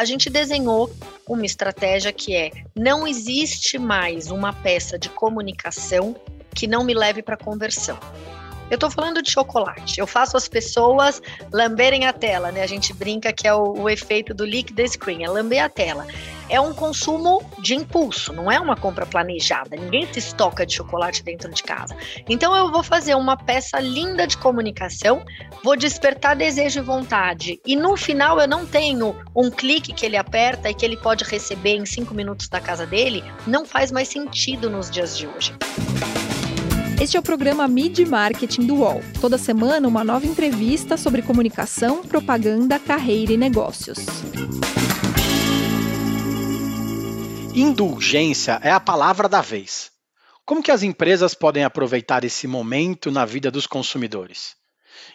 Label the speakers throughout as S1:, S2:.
S1: a gente desenhou uma estratégia que é: não existe mais uma peça de comunicação que não me leve para conversão. Eu estou falando de chocolate. Eu faço as pessoas lamberem a tela, né? A gente brinca que é o, o efeito do lick the screen, é lamber a tela. É um consumo de impulso, não é uma compra planejada. Ninguém se estoca de chocolate dentro de casa. Então eu vou fazer uma peça linda de comunicação, vou despertar desejo e vontade. E no final eu não tenho um clique que ele aperta e que ele pode receber em cinco minutos da casa dele. Não faz mais sentido nos dias de hoje.
S2: Este é o programa Mid Marketing do UOL. Toda semana, uma nova entrevista sobre comunicação, propaganda, carreira e negócios.
S3: Indulgência é a palavra da vez. Como que as empresas podem aproveitar esse momento na vida dos consumidores?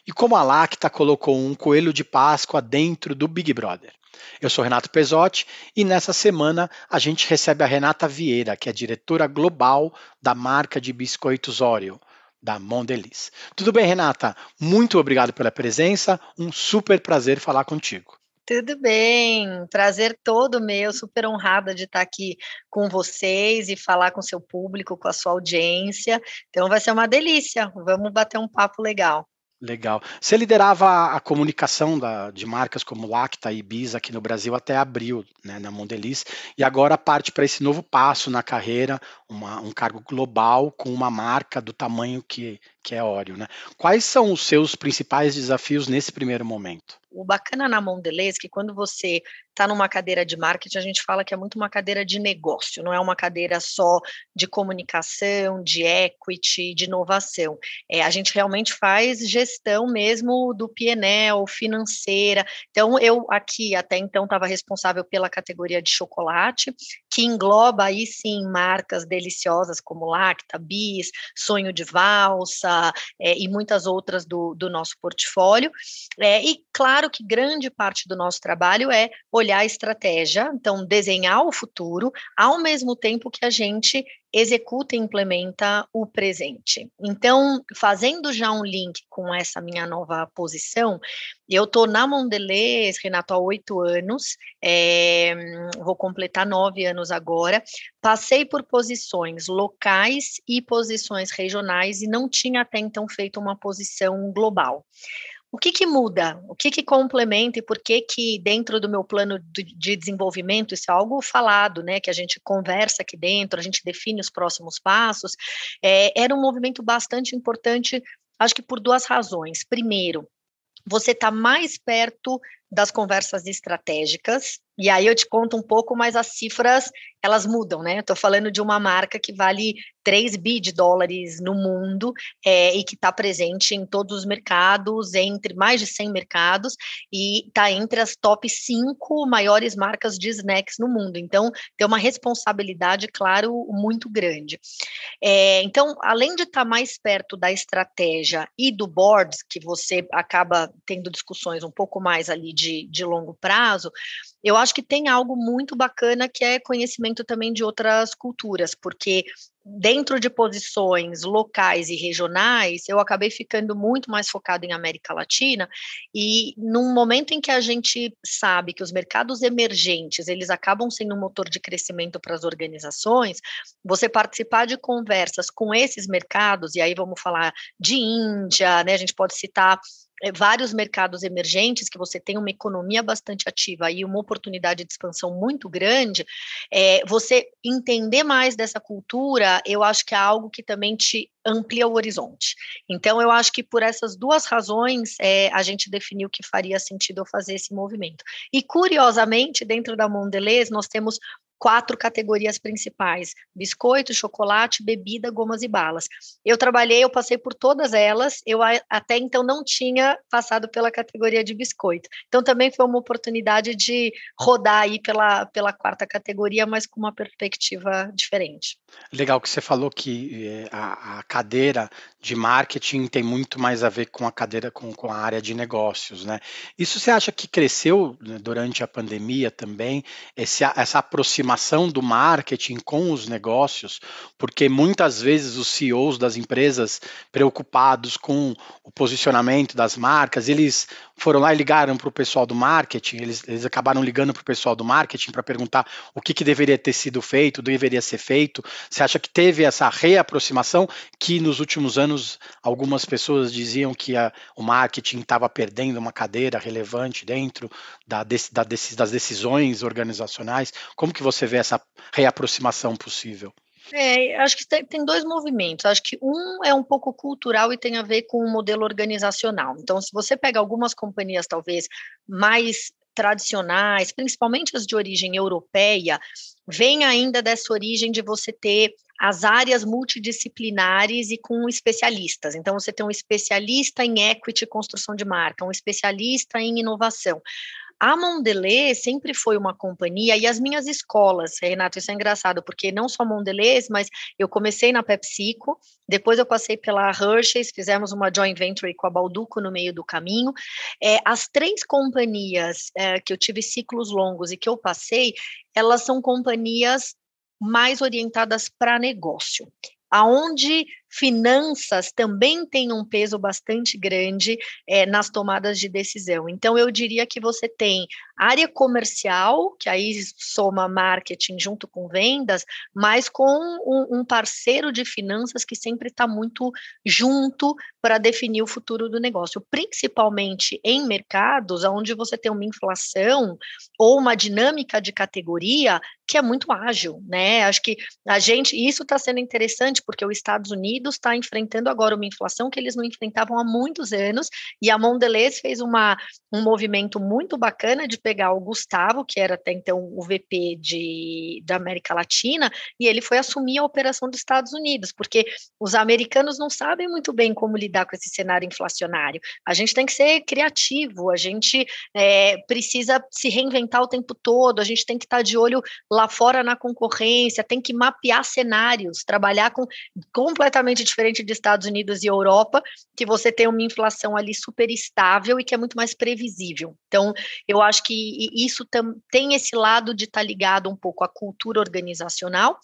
S3: E como a Lacta colocou um coelho de Páscoa dentro do Big Brother? Eu sou Renato Pesotti e nessa semana a gente recebe a Renata Vieira, que é diretora global da marca de biscoitos Oreo, da Mondelez. Tudo bem, Renata? Muito obrigado pela presença, um super prazer falar contigo.
S1: Tudo bem, prazer todo meu, super honrada de estar aqui com vocês e falar com seu público, com a sua audiência. Então vai ser uma delícia, vamos bater um papo legal.
S3: Legal. Você liderava a comunicação da, de marcas como Lacta e Bis aqui no Brasil até abril, né, na Mondeliz, e agora parte para esse novo passo na carreira, uma, um cargo global com uma marca do tamanho que, que é Oreo. Né? Quais são os seus principais desafios nesse primeiro momento?
S1: O bacana na Mondelez é que quando você está numa cadeira de marketing, a gente fala que é muito uma cadeira de negócio, não é uma cadeira só de comunicação, de equity, de inovação. É, a gente realmente faz gestão mesmo do PNL, financeira. Então, eu aqui até então estava responsável pela categoria de chocolate, que engloba aí sim marcas deliciosas como Lacta, Bis, Sonho de Valsa é, e muitas outras do, do nosso portfólio. É, e claro que grande parte do nosso trabalho é olhar a estratégia, então desenhar o futuro, ao mesmo tempo que a gente executa e implementa o presente. Então, fazendo já um link com essa minha nova posição, eu estou na Mondelez, Renato, há oito anos, é, vou completar nove anos agora. Passei por posições locais e posições regionais e não tinha até então feito uma posição global. O que, que muda? O que, que complementa e por que que dentro do meu plano de, de desenvolvimento, isso é algo falado, né? Que a gente conversa aqui dentro, a gente define os próximos passos. É, era um movimento bastante importante, acho que por duas razões. Primeiro, você está mais perto das conversas estratégicas, e aí eu te conto um pouco, mas as cifras, elas mudam, né? Estou falando de uma marca que vale 3 bi de dólares no mundo é, e que está presente em todos os mercados, entre mais de 100 mercados, e está entre as top 5 maiores marcas de snacks no mundo. Então, tem uma responsabilidade, claro, muito grande. É, então, além de estar tá mais perto da estratégia e do board, que você acaba tendo discussões um pouco mais ali de, de longo prazo, eu acho que tem algo muito bacana que é conhecimento também de outras culturas, porque dentro de posições locais e regionais, eu acabei ficando muito mais focado em América Latina e num momento em que a gente sabe que os mercados emergentes, eles acabam sendo um motor de crescimento para as organizações, você participar de conversas com esses mercados, e aí vamos falar de Índia, né, a gente pode citar vários mercados emergentes, que você tem uma economia bastante ativa e uma oportunidade de expansão muito grande, é, você entender mais dessa cultura, eu acho que é algo que também te amplia o horizonte. Então, eu acho que por essas duas razões, é, a gente definiu que faria sentido eu fazer esse movimento. E, curiosamente, dentro da Mondelez, nós temos quatro categorias principais: biscoito, chocolate, bebida, gomas e balas. Eu trabalhei, eu passei por todas elas, eu até então não tinha passado pela categoria de biscoito. Então também foi uma oportunidade de rodar aí pela, pela quarta categoria, mas com uma perspectiva diferente.
S3: Legal que você falou que eh, a, a, cadeira de marketing tem muito mais a ver com a cadeira com, com a área de negócios, né? Isso você acha que cresceu né, durante a pandemia também, esse, essa aproximação aproximação do marketing com os negócios, porque muitas vezes os CEOs das empresas preocupados com o posicionamento das marcas, eles foram lá e ligaram para o pessoal do marketing, eles, eles acabaram ligando para o pessoal do marketing para perguntar o que, que deveria ter sido feito, deveria ser feito. Você acha que teve essa reaproximação que nos últimos anos algumas pessoas diziam que a, o marketing estava perdendo uma cadeira relevante dentro da, da, das decisões organizacionais? Como que você vê essa reaproximação possível?
S1: É, acho que tem, dois movimentos. Acho que um é um pouco cultural e tem a ver com o modelo organizacional. Então, se você pega algumas companhias, talvez mais tradicionais, principalmente as de origem europeia, vem ainda dessa origem de você ter as áreas multidisciplinares e com especialistas. Então, você tem um especialista em equity, construção de marca, um especialista em inovação. A Mondelez sempre foi uma companhia, e as minhas escolas, Renato, isso é engraçado, porque não só Mondelez, mas eu comecei na PepsiCo, depois eu passei pela Hershey's, fizemos uma joint venture com a Balduco no meio do caminho. É, as três companhias é, que eu tive ciclos longos e que eu passei, elas são companhias mais orientadas para negócio aonde finanças também têm um peso bastante grande é, nas tomadas de decisão. Então, eu diria que você tem área comercial, que aí soma marketing junto com vendas, mas com um, um parceiro de finanças que sempre está muito junto para definir o futuro do negócio, principalmente em mercados onde você tem uma inflação ou uma dinâmica de categoria que é muito ágil, né? Acho que a gente, isso está sendo interessante porque os Estados Unidos está enfrentando agora uma inflação que eles não enfrentavam há muitos anos, e a Mondelez fez uma, um movimento muito bacana de pegar o Gustavo, que era até então o VP de, da América Latina, e ele foi assumir a operação dos Estados Unidos, porque os americanos não sabem muito bem como lidar com esse cenário inflacionário. A gente tem que ser criativo, a gente é, precisa se reinventar o tempo todo, a gente tem que estar de olho lá fora na concorrência, tem que mapear cenários, trabalhar com completamente diferente de Estados Unidos e Europa, que você tem uma inflação ali super estável e que é muito mais previsível. Então, eu acho que isso tem esse lado de estar tá ligado um pouco à cultura organizacional,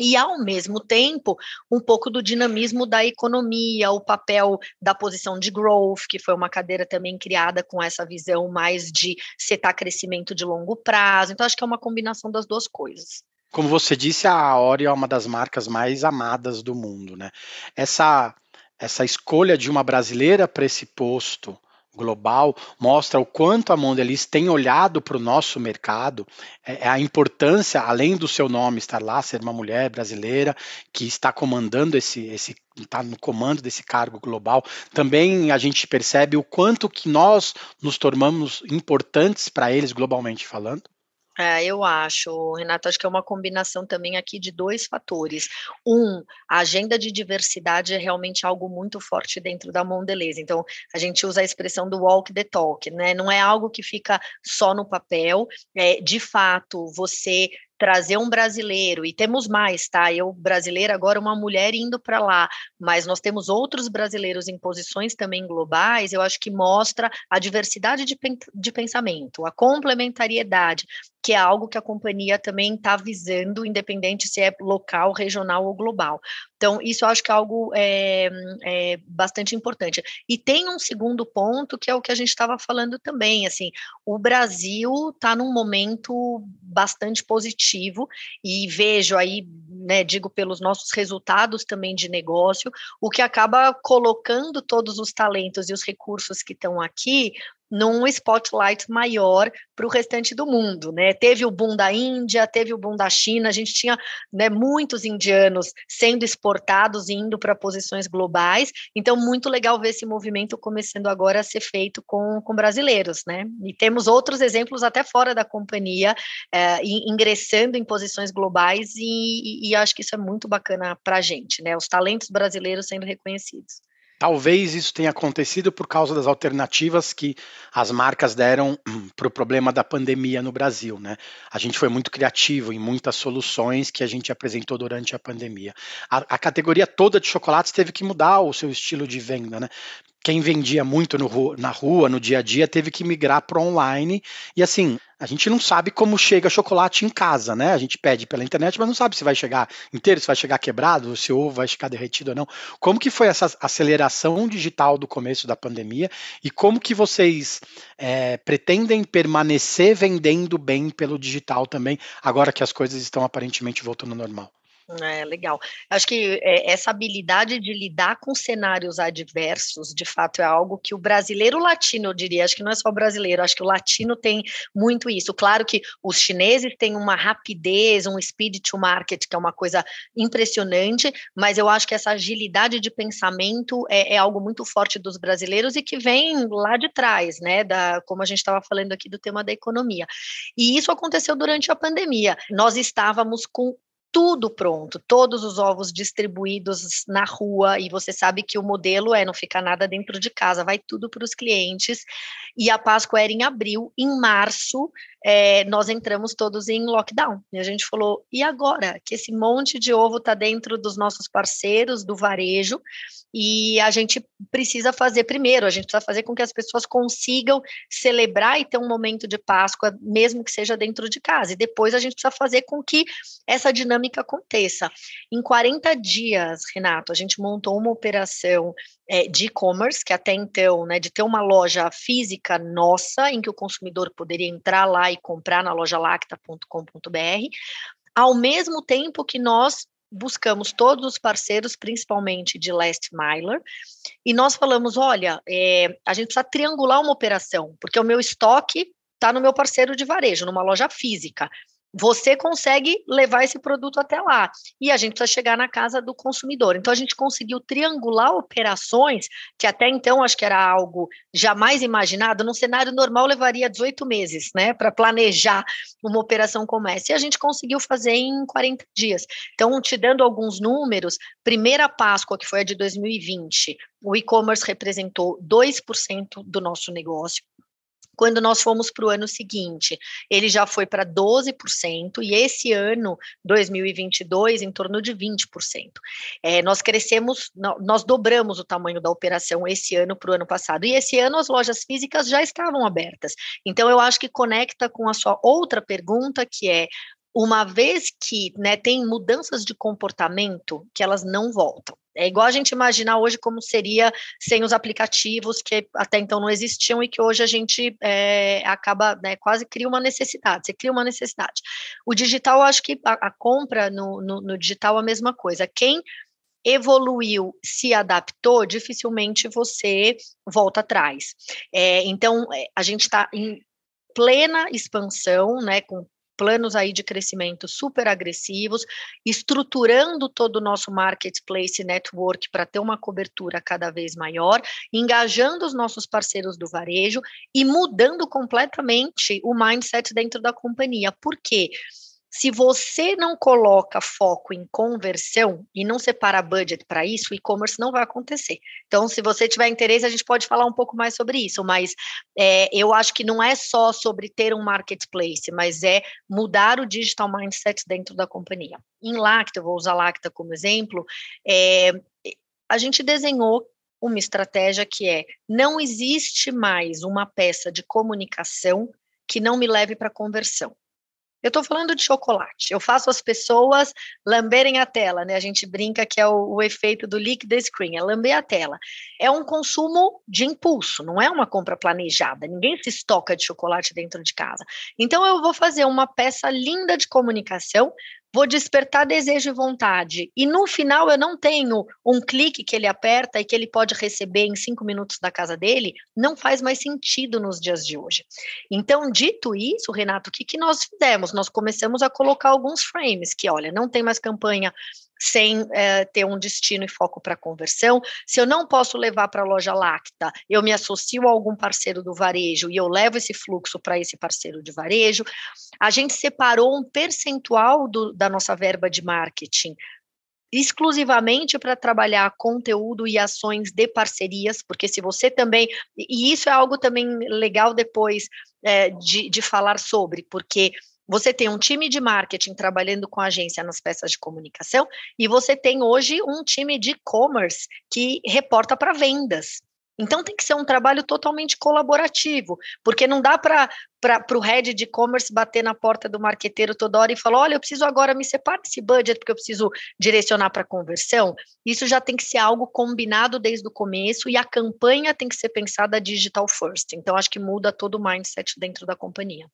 S1: e, ao mesmo tempo, um pouco do dinamismo da economia, o papel da posição de growth, que foi uma cadeira também criada com essa visão mais de setar crescimento de longo prazo. Então, acho que é uma combinação das duas coisas.
S3: Como você disse, a Oreo é uma das marcas mais amadas do mundo, né? Essa, essa escolha de uma brasileira para esse posto global mostra o quanto a Mondelez tem olhado para o nosso mercado, é, é, a importância, além do seu nome estar lá, ser uma mulher brasileira que está comandando esse, esse está no comando desse cargo global, também a gente percebe o quanto que nós nos tornamos importantes para eles globalmente falando.
S1: É, eu acho, Renato, acho que é uma combinação também aqui de dois fatores. Um, a agenda de diversidade é realmente algo muito forte dentro da Mondelez. Então, a gente usa a expressão do walk the talk, né? Não é algo que fica só no papel. É, de fato, você trazer um brasileiro, e temos mais, tá? Eu, brasileira, agora uma mulher indo para lá, mas nós temos outros brasileiros em posições também globais, eu acho que mostra a diversidade de, de pensamento, a complementariedade, que é algo que a companhia também está visando, independente se é local, regional ou global. Então, isso eu acho que é algo é, é bastante importante. E tem um segundo ponto, que é o que a gente estava falando também, assim, o Brasil está num momento bastante positivo, e vejo aí, né, digo pelos nossos resultados também de negócio, o que acaba colocando todos os talentos e os recursos que estão aqui num spotlight maior para o restante do mundo, né? Teve o boom da Índia, teve o boom da China, a gente tinha né, muitos indianos sendo exportados e indo para posições globais, então muito legal ver esse movimento começando agora a ser feito com, com brasileiros, né? E temos outros exemplos até fora da companhia, é, ingressando em posições globais e, e, e acho que isso é muito bacana para a gente, né? Os talentos brasileiros sendo reconhecidos.
S3: Talvez isso tenha acontecido por causa das alternativas que as marcas deram para o problema da pandemia no Brasil. Né? A gente foi muito criativo em muitas soluções que a gente apresentou durante a pandemia. A, a categoria toda de chocolates teve que mudar o seu estilo de venda. Né? Quem vendia muito no, na rua, no dia a dia, teve que migrar para online. E assim, a gente não sabe como chega chocolate em casa, né? A gente pede pela internet, mas não sabe se vai chegar inteiro, se vai chegar quebrado, se o ovo vai ficar derretido ou não. Como que foi essa aceleração digital do começo da pandemia e como que vocês é, pretendem permanecer vendendo bem pelo digital também, agora que as coisas estão aparentemente voltando ao normal?
S1: É, legal. Acho que é, essa habilidade de lidar com cenários adversos, de fato, é algo que o brasileiro latino, eu diria, acho que não é só o brasileiro, acho que o latino tem muito isso. Claro que os chineses têm uma rapidez, um speed to market, que é uma coisa impressionante, mas eu acho que essa agilidade de pensamento é, é algo muito forte dos brasileiros e que vem lá de trás, né? Da, como a gente estava falando aqui do tema da economia. E isso aconteceu durante a pandemia. Nós estávamos com tudo pronto, todos os ovos distribuídos na rua, e você sabe que o modelo é não ficar nada dentro de casa, vai tudo para os clientes. E a Páscoa era em abril, em março, é, nós entramos todos em lockdown. E a gente falou: e agora? Que esse monte de ovo está dentro dos nossos parceiros do varejo, e a gente precisa fazer primeiro, a gente precisa fazer com que as pessoas consigam celebrar e ter um momento de Páscoa, mesmo que seja dentro de casa. E depois a gente precisa fazer com que essa dinâmica aconteça. Em 40 dias, Renato, a gente montou uma operação é, de e-commerce, que até então, né, de ter uma loja física nossa, em que o consumidor poderia entrar lá e comprar na loja lacta.com.br, ao mesmo tempo que nós buscamos todos os parceiros, principalmente de Last Miler, e nós falamos: olha, é, a gente precisa triangular uma operação, porque o meu estoque está no meu parceiro de varejo, numa loja física você consegue levar esse produto até lá. E a gente precisa chegar na casa do consumidor. Então, a gente conseguiu triangular operações que até então acho que era algo jamais imaginado. No cenário normal, levaria 18 meses, né, para planejar uma operação como essa. E a gente conseguiu fazer em 40 dias. Então, te dando alguns números, primeira Páscoa, que foi a de 2020, o e-commerce representou 2% do nosso negócio. Quando nós fomos para o ano seguinte, ele já foi para 12%, e esse ano, 2022, em torno de 20%. É, nós crescemos, nós dobramos o tamanho da operação esse ano para o ano passado, e esse ano as lojas físicas já estavam abertas. Então, eu acho que conecta com a sua outra pergunta, que é uma vez que né, tem mudanças de comportamento que elas não voltam. É igual a gente imaginar hoje como seria sem os aplicativos que até então não existiam e que hoje a gente é, acaba, né, quase cria uma necessidade, você cria uma necessidade. O digital, acho que a, a compra no, no, no digital é a mesma coisa. Quem evoluiu, se adaptou, dificilmente você volta atrás. É, então, é, a gente está em plena expansão, né, com planos aí de crescimento super agressivos, estruturando todo o nosso marketplace network para ter uma cobertura cada vez maior, engajando os nossos parceiros do varejo e mudando completamente o mindset dentro da companhia. Por quê? Se você não coloca foco em conversão e não separa budget para isso, o e-commerce não vai acontecer. Então, se você tiver interesse, a gente pode falar um pouco mais sobre isso, mas é, eu acho que não é só sobre ter um marketplace, mas é mudar o digital mindset dentro da companhia. Em Lacta, eu vou usar Lacta como exemplo, é, a gente desenhou uma estratégia que é: não existe mais uma peça de comunicação que não me leve para conversão. Eu estou falando de chocolate. Eu faço as pessoas lamberem a tela, né? A gente brinca que é o, o, efeito do lick the screen, é lamber a tela. É um consumo de impulso, não é uma compra planejada. Ninguém se estoca de chocolate dentro de casa. Então eu vou fazer uma peça linda de comunicação vou despertar desejo e vontade. E no final eu não tenho um clique que ele aperta e que ele pode receber em cinco minutos da casa dele, não faz mais sentido nos dias de hoje. Então, dito isso, Renato, o que, que nós fizemos? Nós começamos a colocar alguns frames que, olha, não tem mais campanha sem é, ter um destino e foco para conversão. Se eu não posso levar para a loja Lacta, eu me associo a algum parceiro do varejo e eu levo esse fluxo para esse parceiro de varejo. A gente separou um percentual do, da nossa verba de marketing exclusivamente para trabalhar conteúdo e ações de parcerias, porque se você também, e isso é algo também legal depois é, de, de falar sobre, porque você tem um time de marketing trabalhando com a agência nas peças de comunicação e você tem hoje um time de e-commerce que reporta para vendas. Então tem que ser um trabalho totalmente colaborativo, porque não dá para o head de e-commerce bater na porta do marqueteiro toda hora e falar: olha, eu preciso agora me separar desse budget, porque eu preciso direcionar para conversão. Isso já tem que ser algo combinado desde o começo e a campanha tem que ser pensada digital first. Então, acho que muda todo o mindset dentro da companhia.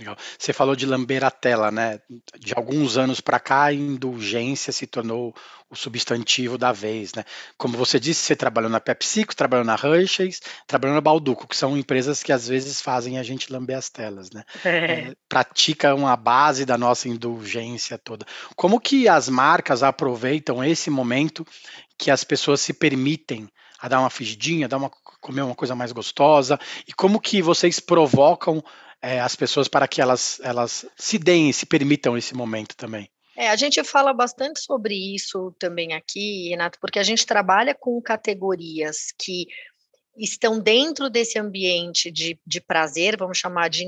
S3: Legal. Você falou de lamber a tela, né? De alguns anos para cá, a indulgência se tornou o substantivo da vez, né? Como você disse, você trabalhou na PepsiCo, trabalhou na Hershey's, trabalhou na Balduco, que são empresas que às vezes fazem a gente lamber as telas, né? É. É, praticam a base da nossa indulgência toda. Como que as marcas aproveitam esse momento que as pessoas se permitem a dar uma fugidinha, dar uma comer uma coisa mais gostosa? E como que vocês provocam é, as pessoas para que elas, elas se deem, se permitam esse momento também.
S1: É, a gente fala bastante sobre isso também aqui, Renato, porque a gente trabalha com categorias que estão dentro desse ambiente de, de prazer, vamos chamar de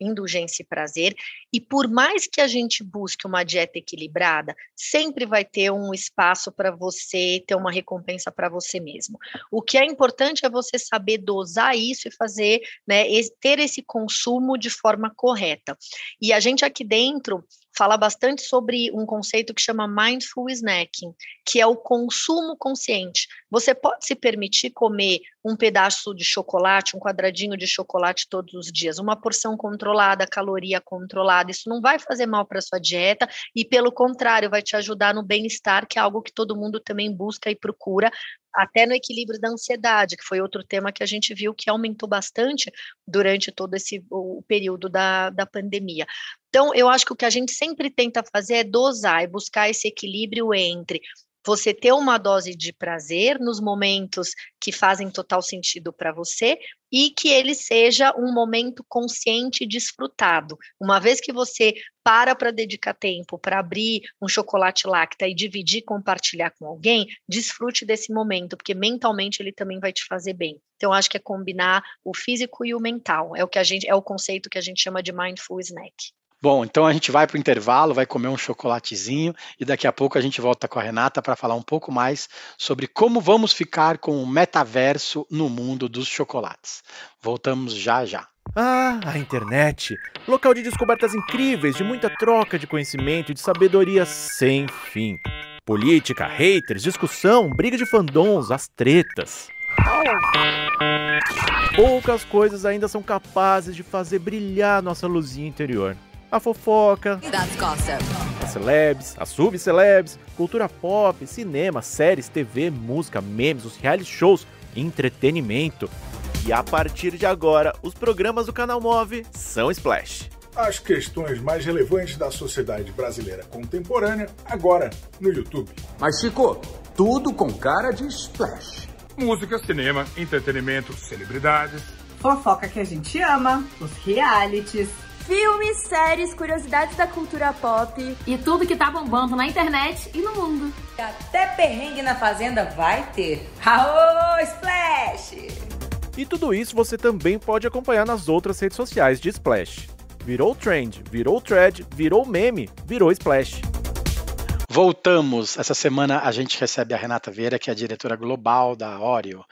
S1: indulgência e prazer, e por mais que a gente busque uma dieta equilibrada, sempre vai ter um espaço para você ter uma recompensa para você mesmo. O que é importante é você saber dosar isso e fazer, né, ter esse consumo de forma correta. E a gente aqui dentro fala bastante sobre um conceito que chama mindful snacking, que é o consumo consciente. Você pode se permitir comer um pedaço de chocolate, um quadradinho de chocolate todos os dias, uma porção controlada, caloria controlada. Isso não vai fazer mal para sua dieta e, pelo contrário, vai te ajudar no bem-estar, que é algo que todo mundo também busca e procura, até no equilíbrio da ansiedade, que foi outro tema que a gente viu que aumentou bastante durante todo esse o período da, da pandemia. Então, eu acho que o que a gente sempre tenta fazer é dosar e buscar esse equilíbrio entre você ter uma dose de prazer nos momentos que fazem total sentido para você e que ele seja um momento consciente e desfrutado. Uma vez que você para para dedicar tempo para abrir um chocolate lacta e dividir, compartilhar com alguém, desfrute desse momento, porque mentalmente ele também vai te fazer bem. Então acho que é combinar o físico e o mental. É o que a gente é o conceito que a gente chama de mindful snack.
S3: Bom, então a gente vai para o intervalo, vai comer um chocolatezinho e daqui a pouco a gente volta com a Renata para falar um pouco mais sobre como vamos ficar com o metaverso no mundo dos chocolates. Voltamos já já.
S4: Ah, a internet! Local de descobertas incríveis, de muita troca de conhecimento e de sabedoria sem fim. Política, haters, discussão, briga de fandons, as tretas. Poucas coisas ainda são capazes de fazer brilhar nossa luzinha interior a fofoca, as celebs, as subcelebs, cultura pop, cinema, séries, TV, música, memes, os reality shows, entretenimento. E a partir de agora, os programas do canal Move são Splash.
S5: As questões mais relevantes da sociedade brasileira contemporânea, agora no YouTube.
S6: Mas Chico, tudo com cara de Splash.
S5: Música, cinema, entretenimento, celebridades.
S7: Fofoca que a gente ama, os realities
S8: filmes, séries, curiosidades da cultura pop
S9: e tudo que tá bombando na internet e no mundo.
S7: Até perrengue na fazenda vai ter. Aô, Splash!
S4: E tudo isso você também pode acompanhar nas outras redes sociais de Splash. Virou trend, virou thread, virou meme, virou Splash.
S3: Voltamos. Essa semana a gente recebe a Renata Vieira, que é a diretora global da Oreo.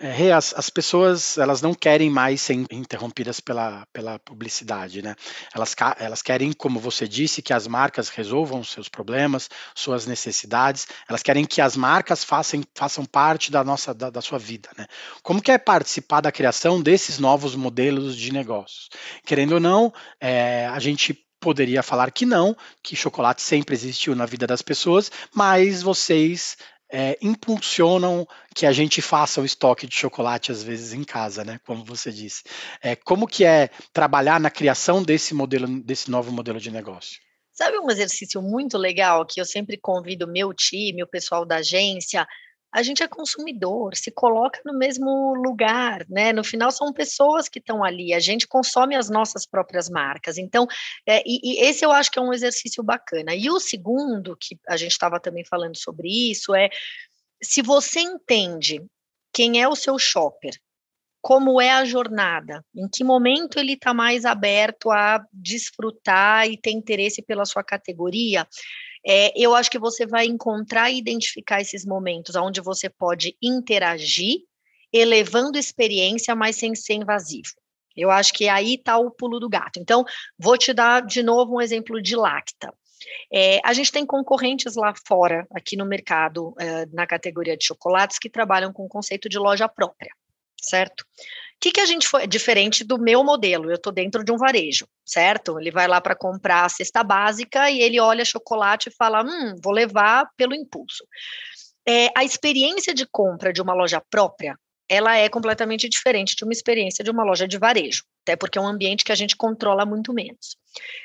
S3: É, as, as, pessoas elas não querem mais ser interrompidas pela, pela publicidade, né? Elas, elas querem, como você disse, que as marcas resolvam seus problemas, suas necessidades. Elas querem que as marcas façam, façam parte da nossa da, da sua vida, né? Como que é participar da criação desses novos modelos de negócios? Querendo ou não, é, a gente poderia falar que não, que chocolate sempre existiu na vida das pessoas, mas vocês é, impulsionam que a gente faça o estoque de chocolate às vezes em casa, né? Como você disse. É, como que é trabalhar na criação desse modelo, desse novo modelo de negócio?
S1: Sabe um exercício muito legal que eu sempre convido meu time, o pessoal da agência, a gente é consumidor, se coloca no mesmo lugar, né? No final são pessoas que estão ali, a gente consome as nossas próprias marcas. Então, é, e, e, esse eu acho que é um exercício bacana. E o segundo, que a gente estava também falando sobre isso, é se você entende quem é o seu shopper, como é a jornada, em que momento ele está mais aberto a desfrutar e ter interesse pela sua categoria, é, eu acho que você vai encontrar e identificar esses momentos onde você pode interagir elevando experiência, mas sem ser invasivo. Eu acho que aí está o pulo do gato. Então, vou te dar de novo um exemplo de Lacta. É, a gente tem concorrentes lá fora, aqui no mercado, é, na categoria de chocolates, que trabalham com o conceito de loja própria, certo? Que, que a gente foi diferente do meu modelo? Eu estou dentro de um varejo, certo? Ele vai lá para comprar a cesta básica e ele olha chocolate e fala: hum, vou levar pelo impulso. É, a experiência de compra de uma loja própria ela é completamente diferente de uma experiência de uma loja de varejo, até porque é um ambiente que a gente controla muito menos.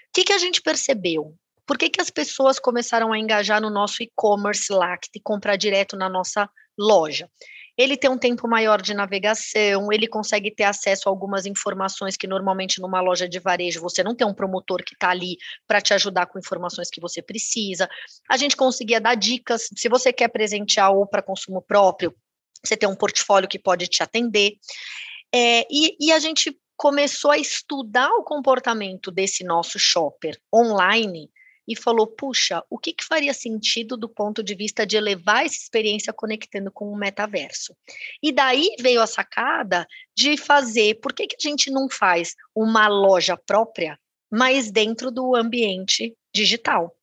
S1: O que, que a gente percebeu? Por que, que as pessoas começaram a engajar no nosso e-commerce lá, e comprar direto na nossa loja? Ele tem um tempo maior de navegação, ele consegue ter acesso a algumas informações que normalmente numa loja de varejo você não tem um promotor que está ali para te ajudar com informações que você precisa. A gente conseguia dar dicas, se você quer presentear ou para consumo próprio, você tem um portfólio que pode te atender. É, e, e a gente começou a estudar o comportamento desse nosso shopper online e falou: puxa, o que, que faria sentido do ponto de vista de elevar essa experiência conectando com o metaverso? E daí veio a sacada de fazer: por que, que a gente não faz uma loja própria, mas dentro do ambiente digital?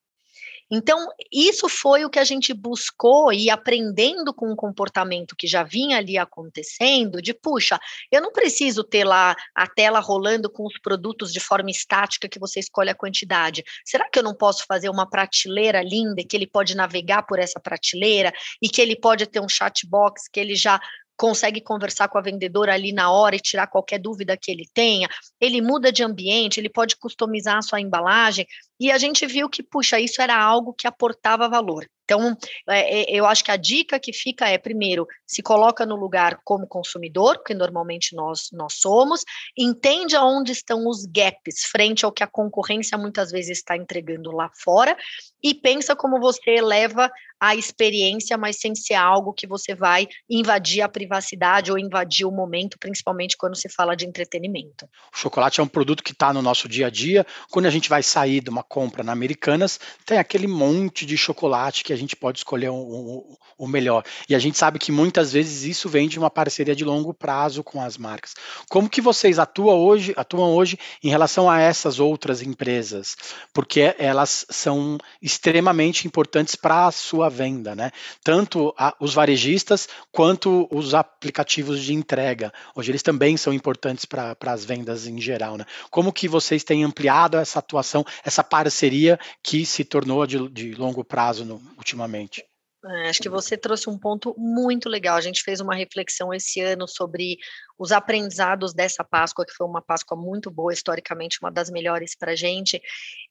S1: Então, isso foi o que a gente buscou e aprendendo com o comportamento que já vinha ali acontecendo, de puxa, eu não preciso ter lá a tela rolando com os produtos de forma estática que você escolhe a quantidade. Será que eu não posso fazer uma prateleira linda que ele pode navegar por essa prateleira e que ele pode ter um chat box que ele já consegue conversar com a vendedora ali na hora e tirar qualquer dúvida que ele tenha, ele muda de ambiente, ele pode customizar a sua embalagem, e a gente viu que, puxa, isso era algo que aportava valor. Então, é, é, eu acho que a dica que fica é, primeiro, se coloca no lugar como consumidor, que normalmente nós, nós somos, entende aonde estão os gaps frente ao que a concorrência muitas vezes está entregando lá fora, e pensa como você eleva a experiência, mas sem ser algo que você vai invadir a privacidade ou invadir o momento, principalmente quando se fala de entretenimento.
S3: O chocolate é um produto que está no nosso dia a dia. Quando a gente vai sair de uma compra na Americanas, tem aquele monte de chocolate que a gente pode escolher o, o, melhor. E a gente sabe que muitas vezes isso vem de uma parceria de longo prazo com as marcas. Como que vocês atuam hoje, atuam hoje em relação a essas outras empresas? Porque elas são extremamente importantes para a sua venda, né? Tanto a, os varejistas quanto os aplicativos de entrega. Hoje eles também são importantes para as vendas em geral, né? Como que vocês têm ampliado essa atuação, essa parceria que se tornou de, de longo prazo no, ultimamente?
S1: É, acho que você trouxe um ponto muito legal. A gente fez uma reflexão esse ano sobre os aprendizados dessa Páscoa, que foi uma Páscoa muito boa, historicamente, uma das melhores para a gente.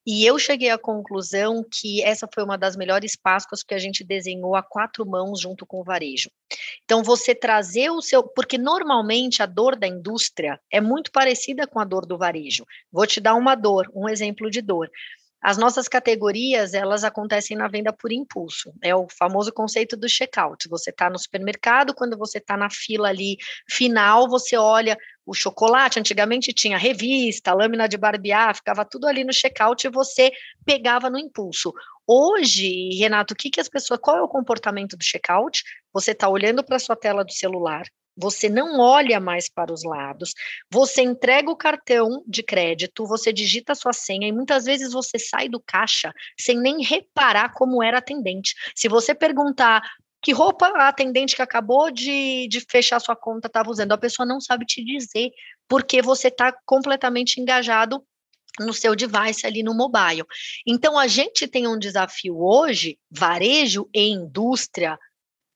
S1: E eu cheguei à conclusão que essa foi uma das melhores Páscoas que a gente desenhou a quatro mãos junto com o varejo. Então, você trazer o seu. Porque normalmente a dor da indústria é muito parecida com a dor do varejo. Vou te dar uma dor, um exemplo de dor. As nossas categorias, elas acontecem na venda por impulso. É o famoso conceito do checkout. Você está no supermercado, quando você está na fila ali final, você olha o chocolate. Antigamente tinha revista, lâmina de barbear, ficava tudo ali no checkout e você pegava no impulso. Hoje, Renato, o que, que as pessoas. Qual é o comportamento do checkout? Você está olhando para a sua tela do celular, você não olha mais para os lados, você entrega o cartão de crédito, você digita a sua senha e muitas vezes você sai do caixa sem nem reparar como era atendente. Se você perguntar que roupa a atendente que acabou de, de fechar sua conta estava usando, a pessoa não sabe te dizer, porque você está completamente engajado no seu device ali no mobile. Então a gente tem um desafio hoje, varejo e indústria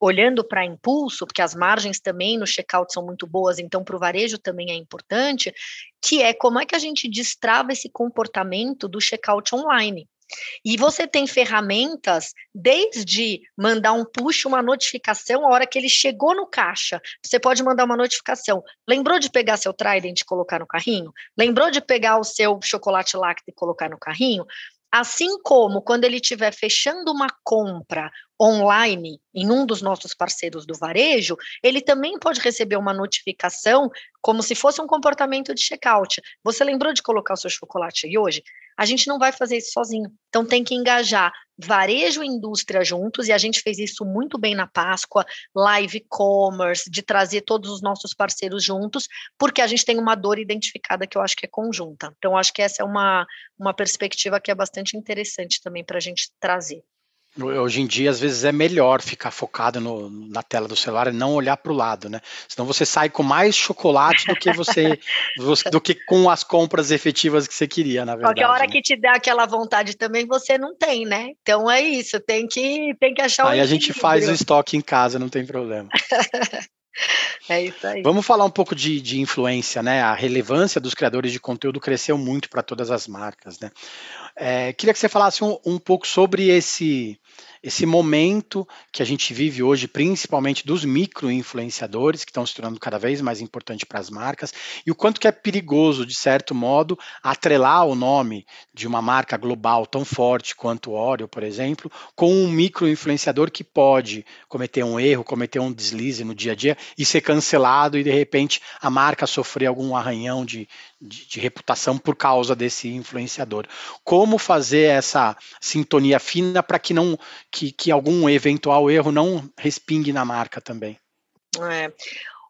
S1: olhando para impulso, porque as margens também no checkout são muito boas, então para o varejo também é importante, que é como é que a gente destrava esse comportamento do checkout online. E você tem ferramentas desde mandar um push, uma notificação, a hora que ele chegou no caixa, você pode mandar uma notificação. Lembrou de pegar seu Trident e colocar no carrinho? Lembrou de pegar o seu chocolate lácteo e colocar no carrinho? Assim como quando ele estiver fechando uma compra online em um dos nossos parceiros do varejo, ele também pode receber uma notificação como se fosse um comportamento de checkout. Você lembrou de colocar o seu chocolate aí hoje? A gente não vai fazer isso sozinho. Então tem que engajar varejo e indústria juntos, e a gente fez isso muito bem na Páscoa, live commerce, de trazer todos os nossos parceiros juntos, porque a gente tem uma dor identificada que eu acho que é conjunta. Então, acho que essa é uma, uma perspectiva que é bastante interessante também para a gente trazer.
S3: Hoje em dia, às vezes, é melhor ficar focado no, na tela do celular e não olhar para o lado, né? Senão você sai com mais chocolate do que você, do que com as compras efetivas que você queria, na verdade.
S1: Qualquer hora
S3: né?
S1: que te dá aquela vontade também, você não tem, né? Então é isso, tem que, tem que achar
S3: Aí a gente faz o estoque em casa, não tem problema.
S1: É isso aí.
S3: Vamos falar um pouco de, de influência, né? A relevância dos criadores de conteúdo cresceu muito para todas as marcas, né? É, queria que você falasse um, um pouco sobre esse esse momento que a gente vive hoje, principalmente dos micro-influenciadores, que estão se tornando cada vez mais importante para as marcas, e o quanto que é perigoso, de certo modo, atrelar o nome de uma marca global tão forte quanto o Oreo, por exemplo, com um micro-influenciador que pode cometer um erro, cometer um deslize no dia a dia e ser cancelado e, de repente, a marca sofrer algum arranhão de, de, de reputação por causa desse influenciador. Como fazer essa sintonia fina para que não que, que algum eventual erro não respingue na marca também.
S1: É.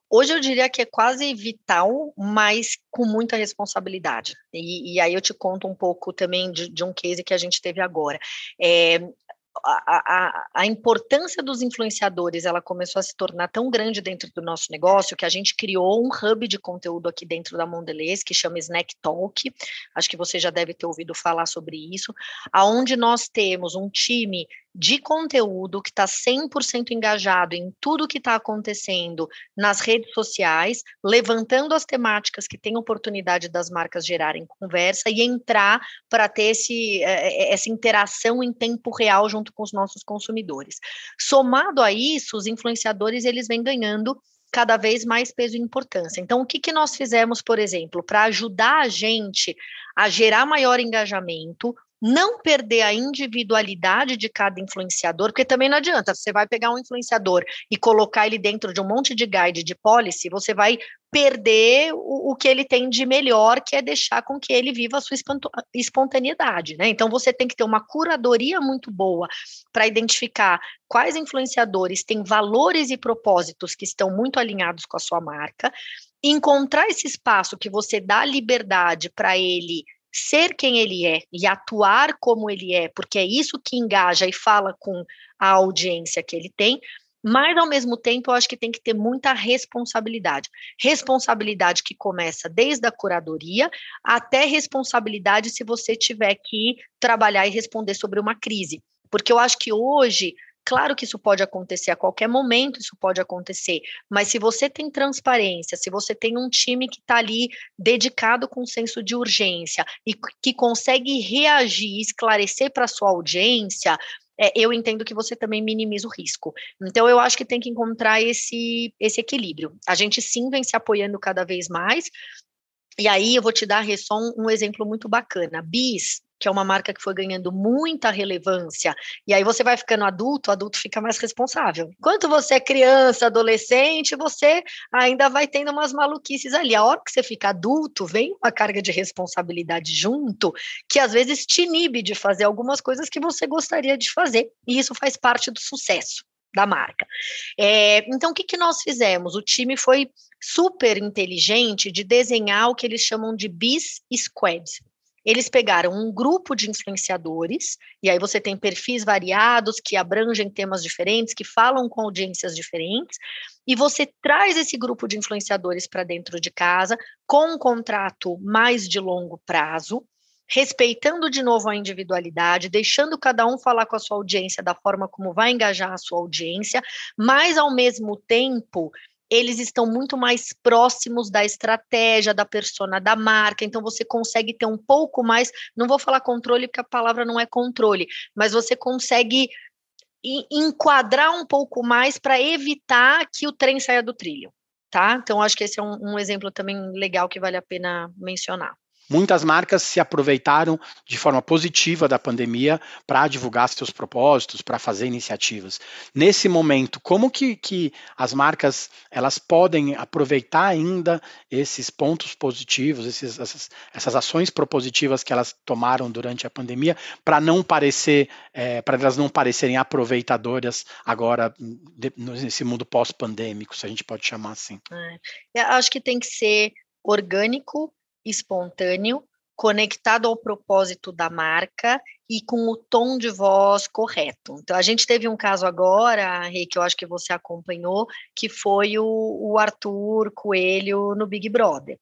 S1: Hoje eu diria que é quase vital, mas com muita responsabilidade. E, e aí eu te conto um pouco também de, de, um case que a gente teve agora. É, a, a, a, importância dos influenciadores ela começou a se tornar tão grande dentro do nosso negócio que a gente criou um hub de conteúdo aqui dentro da Mondelez que chama Snack Talk. Acho que você já deve ter ouvido falar sobre isso, aonde nós temos um time de conteúdo que está 100% engajado em tudo que está acontecendo nas redes sociais, levantando as temáticas que tem oportunidade das marcas gerarem conversa e entrar para ter esse, eh, eh, essa interação em tempo real junto com os nossos consumidores. Somado a isso, os influenciadores eles vêm ganhando cada vez mais peso e importância. Então, o que, que nós fizemos, por exemplo, para ajudar a gente a gerar maior engajamento, não perder a individualidade de cada influenciador, porque também não adianta, você vai pegar um influenciador e colocar ele dentro de um monte de guide de policy, você vai perder o, o que ele tem de melhor, que é deixar com que ele viva a sua espontaneidade, né? Então você tem que ter uma curadoria muito boa para identificar quais influenciadores têm valores e propósitos que estão muito alinhados com a sua marca, encontrar esse espaço que você dá liberdade para ele ser quem ele é e atuar como ele é, porque é isso que engaja e fala com a audiência que ele tem, mas ao mesmo tempo eu acho que tem que ter muita responsabilidade. Responsabilidade que começa desde a curadoria até responsabilidade se você tiver que trabalhar e responder sobre uma crise. Porque eu acho que hoje Claro que isso pode acontecer a qualquer momento, isso pode acontecer, mas se você tem transparência, se você tem um time que está ali dedicado com senso de urgência e que consegue reagir, esclarecer para sua audiência, é, eu entendo que você também minimiza o risco. Então, eu acho que tem que encontrar esse, esse equilíbrio. A gente sim vem se apoiando cada vez mais, e aí eu vou te dar um, um exemplo muito bacana. Bis que é uma marca que foi ganhando muita relevância, e aí você vai ficando adulto, adulto fica mais responsável. Enquanto você é criança, adolescente, você ainda vai tendo umas maluquices ali. A hora que você fica adulto, vem uma carga de responsabilidade junto, que às vezes te inibe de fazer algumas coisas que você gostaria de fazer, e isso faz parte do sucesso da marca. É, então, o que, que nós fizemos? O time foi super inteligente de desenhar o que eles chamam de bis squad. Eles pegaram um grupo de influenciadores, e aí você tem perfis variados que abrangem temas diferentes, que falam com audiências diferentes, e você traz esse grupo de influenciadores para dentro de casa com um contrato mais de longo prazo, respeitando de novo a individualidade, deixando cada um falar com a sua audiência da forma como vai engajar a sua audiência, mas ao mesmo tempo eles estão muito mais próximos da estratégia, da persona da marca, então você consegue ter um pouco mais, não vou falar controle porque a palavra não é controle, mas você consegue enquadrar um pouco mais para evitar que o trem saia do trilho, tá? Então acho que esse é um, um exemplo também legal que vale a pena mencionar.
S3: Muitas marcas se aproveitaram de forma positiva da pandemia para divulgar seus propósitos, para fazer iniciativas. Nesse momento, como que, que as marcas elas podem aproveitar ainda esses pontos positivos, esses, essas, essas ações propositivas que elas tomaram durante a pandemia, para não parecer, é, para elas não parecerem aproveitadoras agora nesse mundo pós-pandêmico, se a gente pode chamar assim?
S1: É, acho que tem que ser orgânico espontâneo, conectado ao propósito da marca e com o tom de voz correto. Então, a gente teve um caso agora, Rei, que eu acho que você acompanhou, que foi o, o Arthur Coelho no Big Brother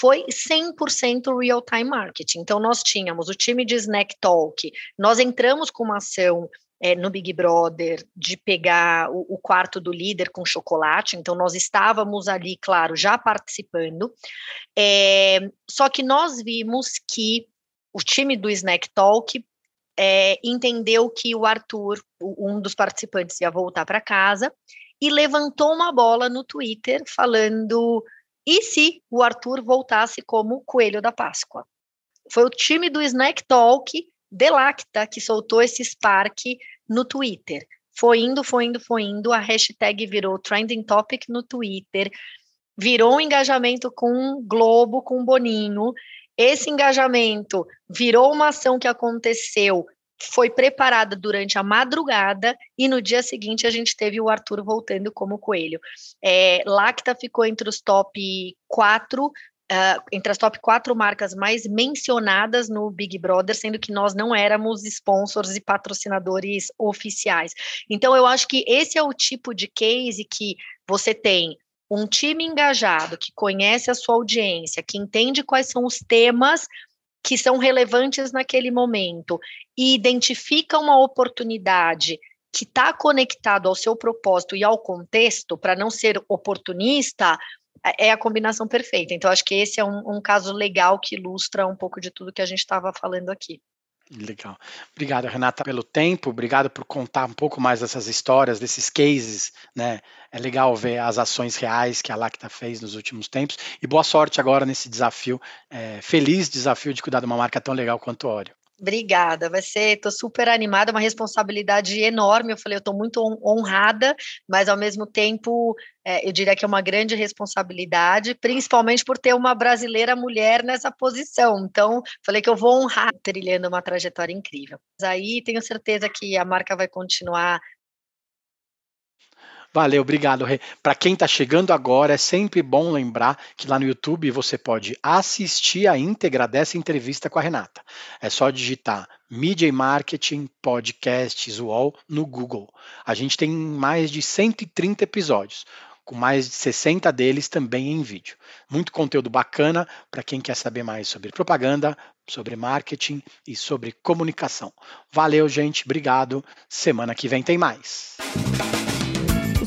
S1: foi 100% real-time marketing. Então, nós tínhamos o time de Snack Talk, nós entramos com uma ação é, no Big Brother de pegar o, o, quarto do líder com chocolate, então nós estávamos ali, claro, já participando, é, só que nós vimos que o time do Snack Talk é, entendeu que o Arthur, um dos participantes, ia voltar para casa e levantou uma bola no Twitter falando: e se o Arthur voltasse como coelho da Páscoa? Foi o time do Snack Talk Delacta que soltou esse Spark no Twitter. Foi indo, foi indo, foi indo, a hashtag virou trending topic no Twitter, virou um engajamento com Globo, com Boninho. Esse engajamento virou uma ação que aconteceu, foi preparada durante a madrugada e no dia seguinte a gente teve o Arthur voltando como coelho. É, Lacta ficou entre os top quatro Uh, entre as top quatro marcas mais mencionadas no Big Brother, sendo que nós não éramos sponsors e patrocinadores oficiais. Então, eu acho que esse é o tipo de case que você tem um time engajado, que conhece a sua audiência, que entende quais são os temas que são relevantes naquele momento e identifica uma oportunidade que está conectado ao seu propósito e ao contexto, para não ser oportunista, é a combinação perfeita. Então, acho que esse é um, um caso legal que ilustra um pouco de tudo que a gente estava falando aqui.
S3: Legal. Obrigado, Renata, pelo tempo. Obrigado por contar um pouco mais dessas histórias, desses cases, né? É legal ver as ações reais que a Lacta fez nos últimos tempos. E boa sorte agora nesse desafio, é, feliz desafio de cuidar de uma marca tão legal quanto o Oreo.
S1: Obrigada, vai ser, estou super animada, uma responsabilidade enorme. Eu falei, eu estou muito honrada, mas ao mesmo tempo, é, eu diria que é uma grande responsabilidade, principalmente por ter uma brasileira mulher nessa posição. Então, falei que eu vou honrar trilhando uma trajetória incrível. Mas aí tenho certeza que a marca vai continuar
S3: Valeu, obrigado, Rê. Para quem está chegando agora, é sempre bom lembrar que lá no YouTube você pode assistir a íntegra dessa entrevista com a Renata. É só digitar Media e Marketing Podcasts UOL no Google. A gente tem mais de 130 episódios, com mais de 60 deles também em vídeo. Muito conteúdo bacana para quem quer saber mais sobre propaganda, sobre marketing e sobre comunicação. Valeu, gente. Obrigado. Semana que vem tem mais